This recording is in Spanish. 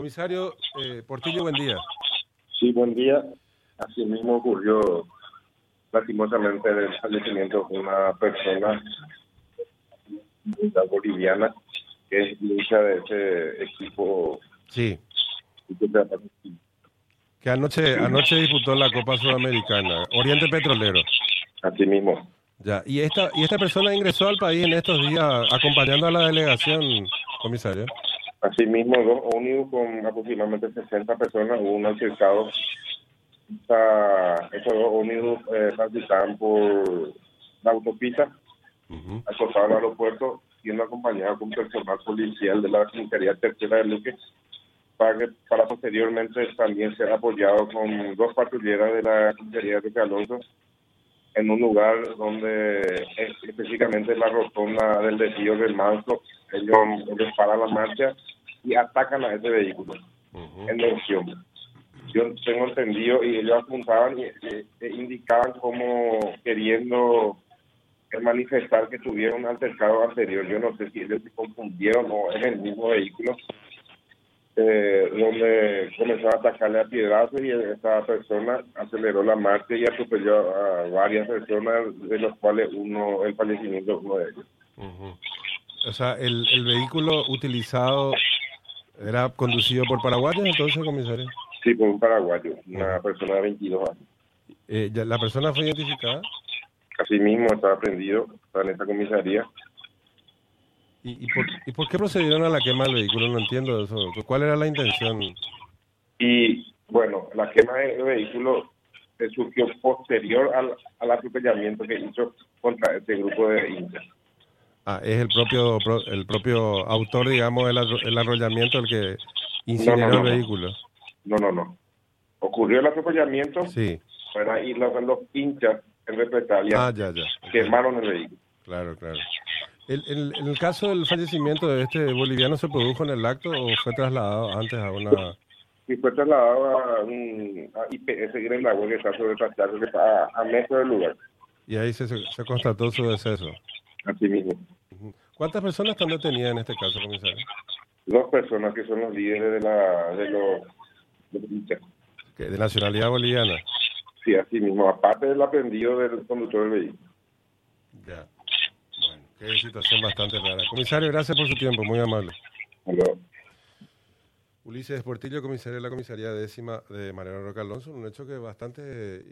Comisario eh, Portillo, buen día. Sí, buen día. Así mismo ocurrió lastimosamente el fallecimiento de una persona boliviana que es lucha de ese equipo. Sí. Que anoche, anoche disputó la Copa Sudamericana, Oriente Petrolero. Así mismo. Ya, y esta, y esta persona ingresó al país en estos días acompañando a la delegación, comisario. Asimismo, dos ómnibus con aproximadamente 60 personas hubo un altercado. Estos dos ómnibus eh, transitaban por la autopista, uh al aeropuerto, siendo acompañado con personal policial de la Secretaría Tercera de Luque, para, que, para posteriormente también ser apoyado con dos patrulleras de la Secretaría de Alonso en un lugar donde específicamente la rotonda del desvío del Manso, ellos, ellos paran la marcha y atacan a ese vehículo en dirección. Yo tengo entendido y ellos apuntaban y, indicaban como queriendo manifestar que tuvieron un altercado anterior. Yo no sé si ellos se confundieron o es el mismo vehículo eh, donde comenzó a atacarle a piedrazos y esta persona aceleró la marcha y atropelló a varias personas, de los cuales uno, el fallecimiento uno de ellos. O sea, el, el vehículo utilizado era conducido por paraguayos entonces, comisario. Sí, por un paraguayo, una persona de 22 años. Eh, ¿La persona fue identificada? Así mismo estaba prendido, está en esta comisaría. ¿Y, y, por, qué procedieron a la quema del vehículo? No entiendo eso. ¿Cuál era la intención? Y bueno, la quema del vehículo surgió posterior al, al atropellamiento que hizo contra este grupo de hinchas. Ah, es el propio el propio autor, digamos, el, el arrollamiento el que incineró el vehículo. No, no, no. Ocurrió el atropellamiento. Sí. y los, los hinchas en represalia ah, ya, ya. quemaron el vehículo. Claro, claro. El, el, el, caso del fallecimiento de este boliviano se produjo en el acto o fue trasladado antes a una...? Sí, fue trasladado a un a IPS en la que está sobre que está a, metro del lugar. Y ahí se, se, constató su deceso. Así mismo. ¿Cuántas personas están detenidas en este caso, comisario? Dos personas que son los líderes de, la, de los... De, ¿De nacionalidad boliviana? Sí, así mismo, aparte del aprendido del conductor del vehículo. Ya. Qué situación bastante rara. Comisario, gracias por su tiempo, muy amable. Ulises Portillo, comisario de la comisaría décima de Mariano Roca Alonso, un hecho que bastante